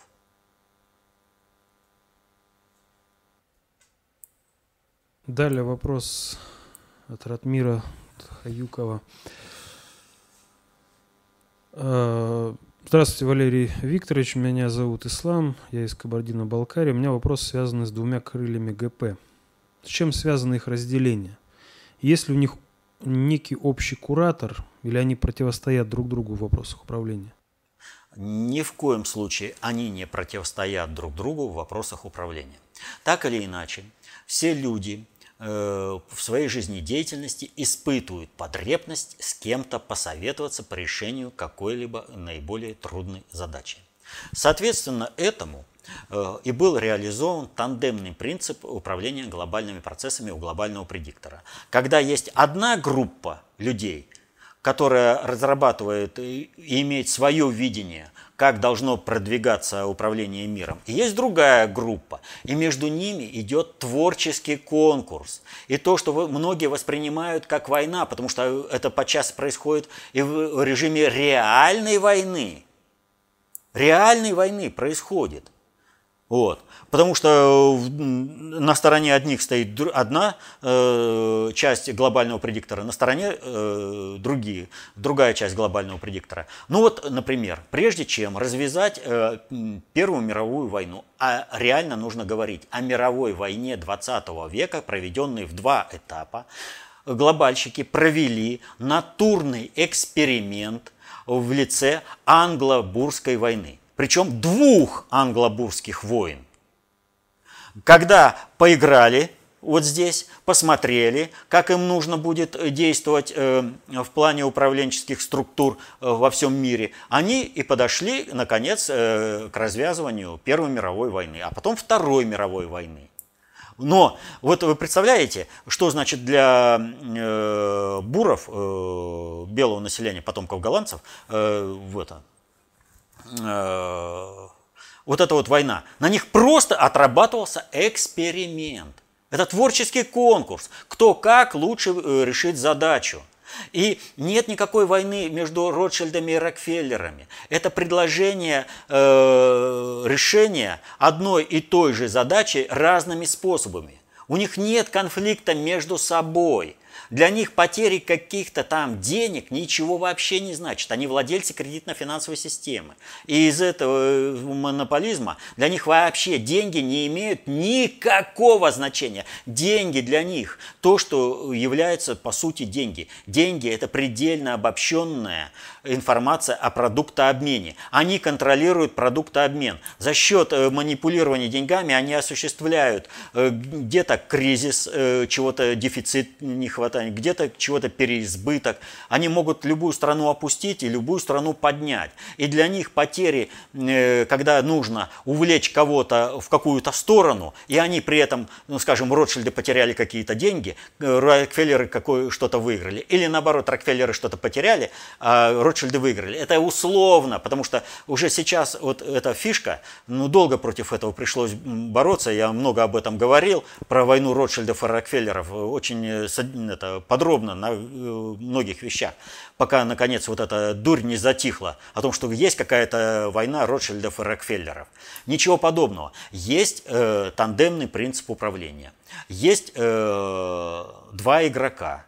Далее вопрос от Ратмира Хаюкова. Э, здравствуйте, Валерий Викторович. Меня зовут Ислам. Я из Кабардино-Балкарии. У меня вопрос связан с двумя крыльями ГП. С чем связано их разделение? Есть ли у них некий общий куратор или они противостоят друг другу в вопросах управления? Ни в коем случае они не противостоят друг другу в вопросах управления. Так или иначе, все люди, в своей жизнедеятельности испытывают потребность с кем-то посоветоваться по решению какой-либо наиболее трудной задачи. Соответственно, этому э, и был реализован тандемный принцип управления глобальными процессами у глобального предиктора. Когда есть одна группа людей, которая разрабатывает и имеет свое видение как должно продвигаться управление миром. И есть другая группа, и между ними идет творческий конкурс. И то, что многие воспринимают как война, потому что это подчас происходит и в режиме реальной войны. Реальной войны происходит. Вот. Потому что на стороне одних стоит одна э, часть глобального предиктора, на стороне э, другие, другая часть глобального предиктора. Ну вот, например, прежде чем развязать э, Первую мировую войну, а реально нужно говорить о мировой войне 20 века, проведенной в два этапа, глобальщики провели натурный эксперимент в лице англо-бурской войны причем двух англобурских войн. Когда поиграли вот здесь, посмотрели, как им нужно будет действовать э, в плане управленческих структур э, во всем мире, они и подошли, наконец, э, к развязыванию Первой мировой войны, а потом Второй мировой войны. Но вот вы представляете, что значит для э, буров, э, белого населения, потомков голландцев, э, в это, Э, вот эта вот война, на них просто отрабатывался эксперимент. Это творческий конкурс, кто как лучше э, решит задачу. И нет никакой войны между Ротшильдами и Рокфеллерами. Это предложение э, решения одной и той же задачи разными способами. У них нет конфликта между собой. Для них потери каких-то там денег ничего вообще не значит. Они владельцы кредитно-финансовой системы. И из этого э, монополизма для них вообще деньги не имеют никакого значения. Деньги для них то, что является по сути деньги. Деньги – это предельно обобщенная информация о продуктообмене. Они контролируют продуктообмен. За счет э, манипулирования деньгами они осуществляют э, где-то кризис, чего-то дефицит не хватает, где-то чего-то переизбыток. Они могут любую страну опустить и любую страну поднять. И для них потери, э, когда нужно увлечь кого-то в какую-то сторону, и они при этом, ну, скажем, Ротшильды потеряли какие-то деньги, э, Рокфеллеры какое что-то выиграли. Или наоборот, Рокфеллеры что-то потеряли, а Ротшильды выиграли. Это условно, потому что уже сейчас вот эта фишка, ну, долго против этого пришлось бороться, я много об этом говорил, про войну Ротшильдов и Рокфеллеров, очень э, это, подробно на э, многих вещах, пока, наконец, вот эта дурь не затихла о том, что есть какая-то война Ротшильдов и Рокфеллеров. Ничего подобного. Есть э, тандемный принцип управления. Есть э, два игрока.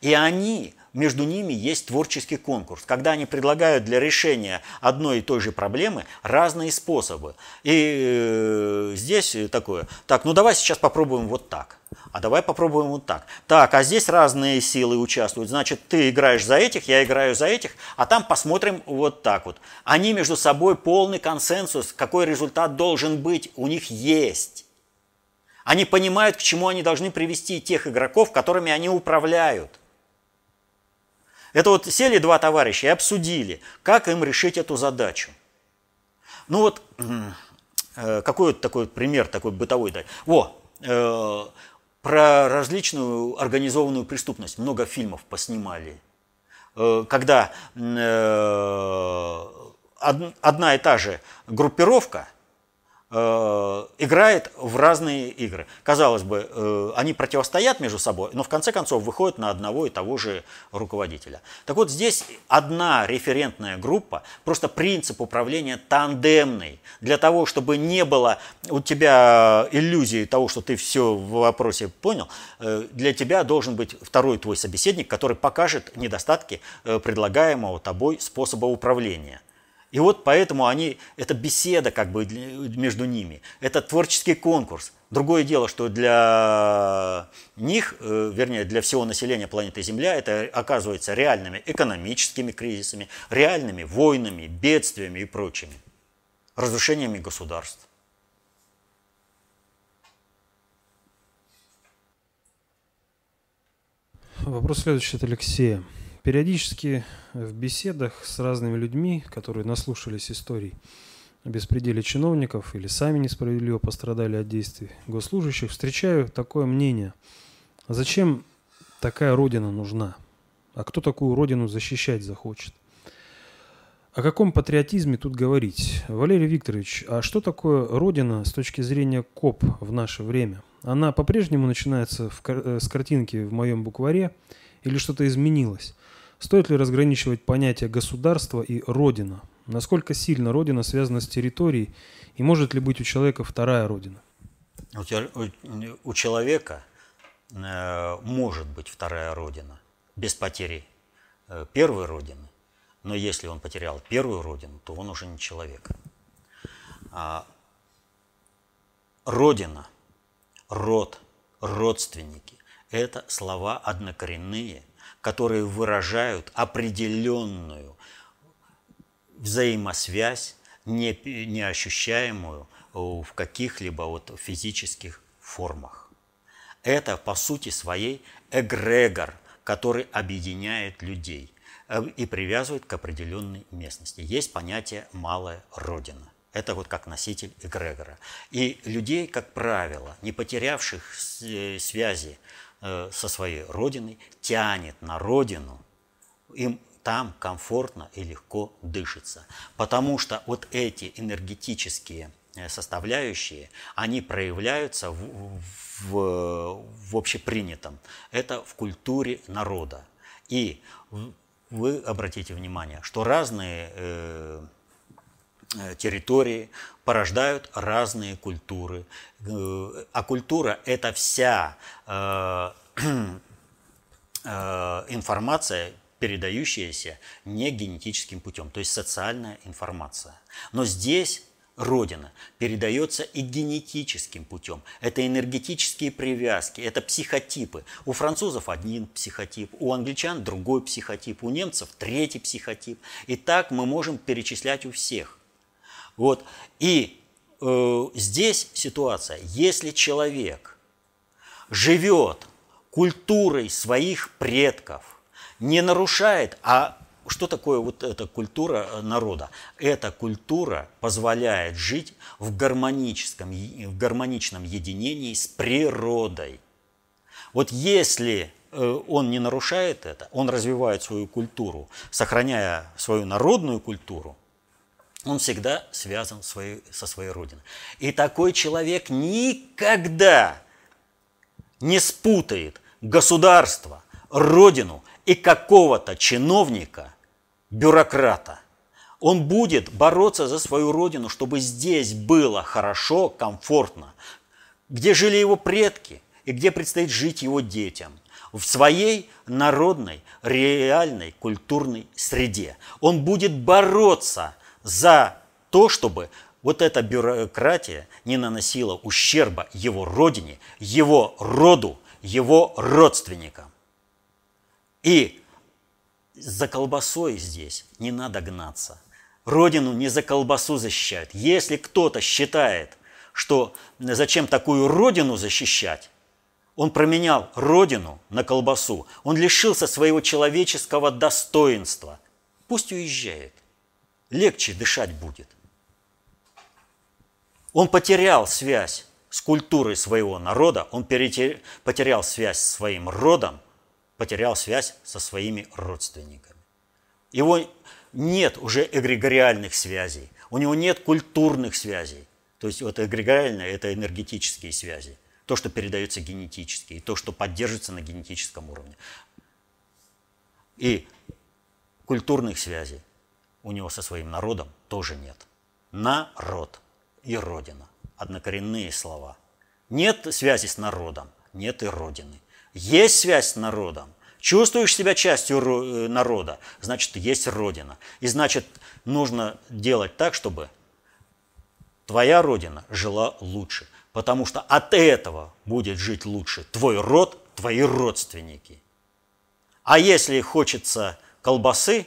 И они между ними есть творческий конкурс, когда они предлагают для решения одной и той же проблемы разные способы. И э, здесь такое, так, ну давай сейчас попробуем вот так. А давай попробуем вот так. Так, а здесь разные силы участвуют. Значит, ты играешь за этих, я играю за этих, а там посмотрим вот так вот. Они между собой полный консенсус, какой результат должен быть, у них есть. Они понимают, к чему они должны привести тех игроков, которыми они управляют. Это вот сели два товарища и обсудили, как им решить эту задачу. Ну вот, Э, какой вот такой пример, такой бытовой дать? Во, э, про различную организованную преступность много фильмов поснимали. Э, когда э, одна и та же группировка играет в разные игры. Казалось бы, э, они противостоят между собой, но в конце концов выходят на одного и того же руководителя. Так вот, здесь одна референтная группа, просто принцип управления тандемный. Для того, чтобы не было у тебя иллюзии того, что ты все в вопросе понял, э, для тебя должен быть второй твой собеседник, который покажет недостатки предлагаемого тобой способа управления. И вот поэтому они, это беседа как бы между ними, это творческий конкурс. Другое дело, что для них, э, вернее, для всего населения планеты Земля, это оказывается реальными экономическими кризисами, реальными войнами, бедствиями и прочими, разрушениями государств. Вопрос следующий от Алексея. Периодически в беседах с разными людьми, которые наслушались историй о беспределе чиновников или сами несправедливо пострадали от действий госслужащих, встречаю такое мнение. Зачем такая родина нужна? А кто такую родину защищать захочет? О каком патриотизме тут говорить? Валерий Викторович, а что такое родина с точки зрения КОП в наше время? Она по-прежнему начинается в, э, с картинки в моем букваре или что-то изменилось? Стоит ли разграничивать понятия государства и родина? Насколько сильно родина связана с территорией и может ли быть у человека вторая родина? У, человека э, может быть вторая родина без потери э, первой родины. Но если он потерял первую родину, то он уже не человек. А родина, род, родственники – это слова однокоренные – которые выражают определенную взаимосвязь, не, неощущаемую в каких-либо вот физических формах. Это, по сути своей, эгрегор, который объединяет людей э, и привязывает к определенной местности. Есть понятие «малая родина». Это вот как носитель эгрегора. И людей, как правило, не потерявших э, связи Э, со своей родиной, тянет на родину, им там комфортно и легко дышится. Потому что вот эти энергетические э, составляющие, они проявляются в, в, в общепринятом. Это в культуре народа. И вы обратите внимание, что разные э, Э, территории порождают разные культуры. Э, а культура – это вся э, информация, передающаяся не генетическим путем, то есть социальная информация. Но здесь Родина передается и генетическим путем. Это энергетические привязки, это психотипы. У французов один психотип, у англичан другой психотип, у немцев третий психотип. И так мы можем перечислять у всех. Вот. И э, здесь ситуация, если человек живет культурой своих предков, не нарушает, а что такое вот эта культура народа? Эта культура позволяет жить в гармоническом, в гармоничном единении с природой. Вот если э, он не нарушает это, он развивает свою культуру, сохраняя свою народную культуру, он всегда связан своей, со своей родиной. И такой человек никогда не спутает государство, родину и какого-то чиновника, бюрократа. Он будет бороться за свою родину, чтобы здесь было хорошо, комфортно, где жили его предки и где предстоит жить его детям в своей народной, реальной, культурной среде. Он будет бороться за то, чтобы вот эта бюрократия не наносила ущерба его родине, его роду, его родственникам. И за колбасой здесь не надо гнаться. Родину не за колбасу защищают. Если кто-то считает, что зачем такую родину защищать, он променял родину на колбасу. Он лишился своего человеческого достоинства. Пусть уезжает легче дышать будет. Он потерял связь с культурой своего народа, он потерял связь с своим родом, потерял связь со своими родственниками. Его нет уже эгрегориальных связей, у него нет культурных связей. То есть вот эгрегориальные – это энергетические связи, то, что передается генетически, и то, что поддерживается на генетическом уровне. И культурных связей у него со своим народом тоже нет. Народ и Родина – однокоренные слова. Нет связи с народом, нет и Родины. Есть связь с народом, чувствуешь себя частью э, народа, значит, есть Родина. И значит, нужно делать так, чтобы твоя Родина жила лучше. Потому что от этого будет жить лучше твой род, твои родственники. А если хочется колбасы,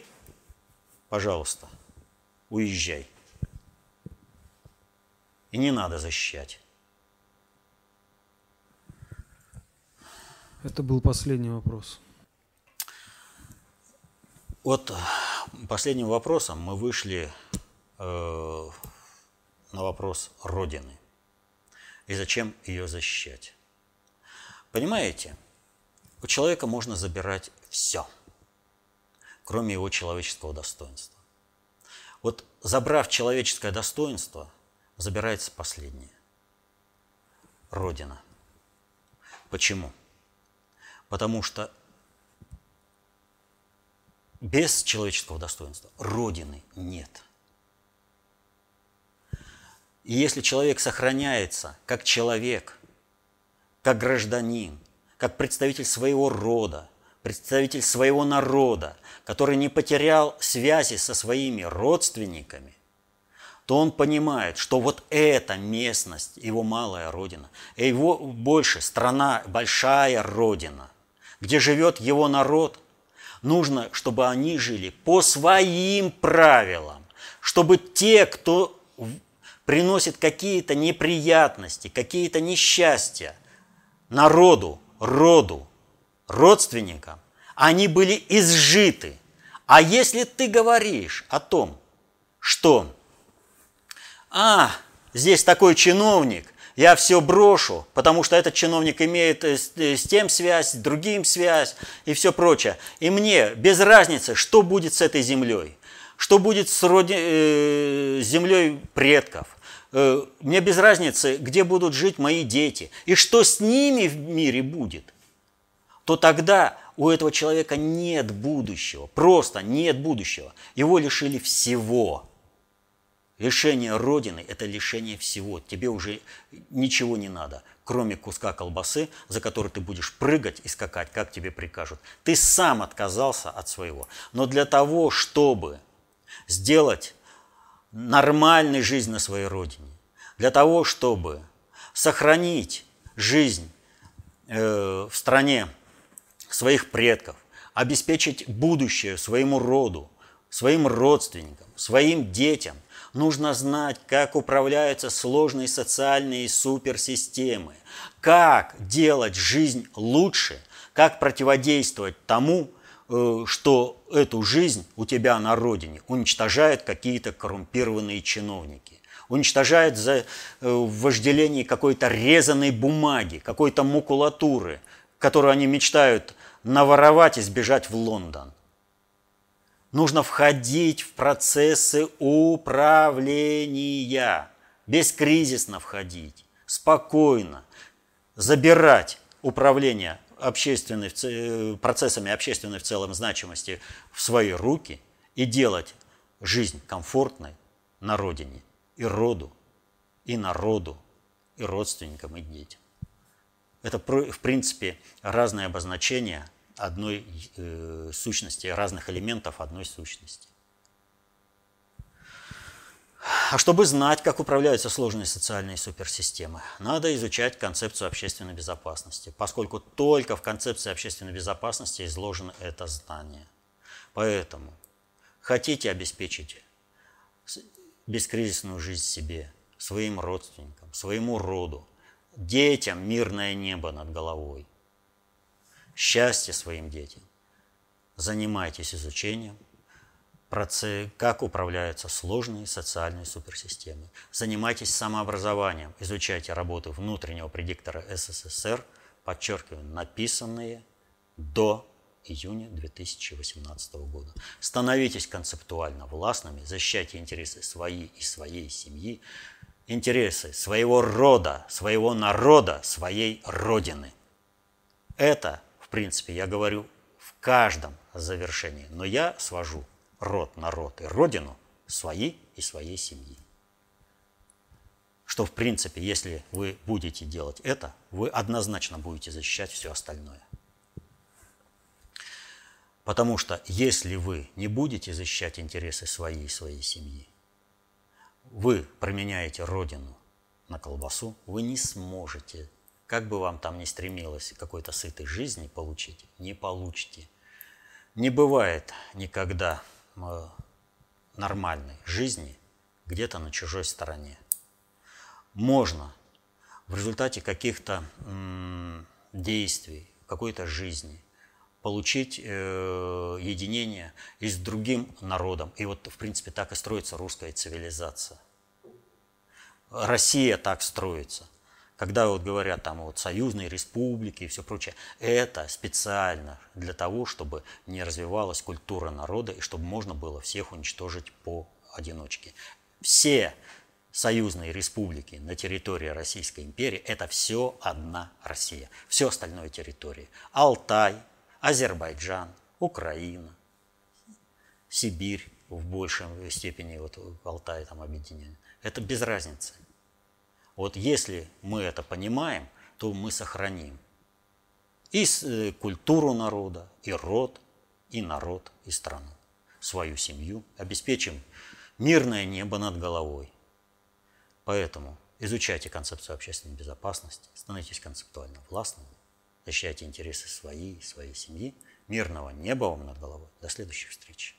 пожалуйста, уезжай. И не надо защищать. Это был последний вопрос. Вот последним вопросом мы вышли э, на вопрос Родины. И зачем ее защищать? Понимаете, у человека можно забирать все, кроме его человеческого достоинства. Вот забрав человеческое достоинство, забирается последнее. Родина. Почему? Потому что без человеческого достоинства Родины нет. И если человек сохраняется как человек, как гражданин, как представитель своего рода, представитель своего народа, который не потерял связи со своими родственниками, то он понимает, что вот эта местность, его малая родина, его больше страна, большая родина, где живет его народ, нужно, чтобы они жили по своим правилам, чтобы те, кто приносит какие-то неприятности, какие-то несчастья народу, роду, родственникам, они были изжиты. А если ты говоришь о том, что а, здесь такой чиновник, я все брошу, потому что этот чиновник имеет э, э, с, тем связь, с другим связь и все прочее. И мне без разницы, что будет с этой землей, что будет с роди, э, землей предков. Э, мне без разницы, где будут жить мои дети и что с ними в мире будет. То тогда у этого человека нет будущего, просто нет будущего. Его лишили всего. Лишение Родины – это лишение всего. Тебе уже ничего не надо, кроме куска колбасы, за который ты будешь прыгать и скакать, как тебе прикажут. Ты сам отказался от своего. Но для того, чтобы сделать нормальную жизнь на своей Родине, для того, чтобы сохранить жизнь э, в стране своих предков, обеспечить будущее своему роду, своим родственникам, своим детям, Нужно знать, как управляются сложные социальные суперсистемы, как делать жизнь лучше, как противодействовать тому, э, что эту жизнь у тебя на родине уничтожают какие-то коррумпированные чиновники, уничтожают за э, вожделение какой-то резаной бумаги, какой-то макулатуры, которую они мечтают наворовать и сбежать в Лондон. Нужно входить в процессы управления, бескризисно входить, спокойно, забирать управление общественной, э, процессами общественной в целом значимости в свои руки и делать жизнь комфортной на родине и роду, и народу, и родственникам, и детям. Это, в принципе, разные обозначения – одной э, сущности, разных элементов одной сущности. А чтобы знать, как управляются сложные социальные суперсистемы, надо изучать концепцию общественной безопасности, поскольку только в концепции общественной безопасности изложено это знание. Поэтому хотите обеспечить бескризисную жизнь себе, своим родственникам, своему роду, детям мирное небо над головой – счастье своим детям. Занимайтесь изучением как управляются сложные социальные суперсистемы. Занимайтесь самообразованием, изучайте работы внутреннего предиктора СССР, подчеркиваю, написанные до июня 2018 года. Становитесь концептуально властными, защищайте интересы свои и своей семьи, интересы своего рода, своего народа, своей родины. Это, принципе, я говорю в каждом завершении, но я свожу род, народ и родину свои и своей семьи. Что, в принципе, если вы будете делать это, вы однозначно будете защищать все остальное. Потому что если вы не будете защищать интересы своей и своей семьи, вы променяете родину на колбасу, вы не сможете, как бы вам там ни стремилось какой-то сытой жизни получить, не получите. Не бывает никогда э, нормальной жизни где-то на чужой стороне. Можно в результате каких-то действий, какой-то жизни получить э, единение и с другим народом. И вот, в принципе, так и строится русская цивилизация. Россия так строится. Когда вот говорят там вот союзные республики и все прочее, это специально для того, чтобы не развивалась культура народа и чтобы можно было всех уничтожить по одиночке. Все союзные республики на территории Российской империи – это все одна Россия. Все остальное территории. Алтай, Азербайджан, Украина, Сибирь в большей степени, вот Алтай там объединен. Это без разницы. Вот если мы это понимаем, то мы сохраним и э, культуру народа, и род, и народ, и страну, свою семью, обеспечим мирное небо над головой. Поэтому изучайте концепцию общественной безопасности, становитесь концептуально властными, защищайте интересы своей и своей семьи. Мирного неба вам над головой. До следующих встреч.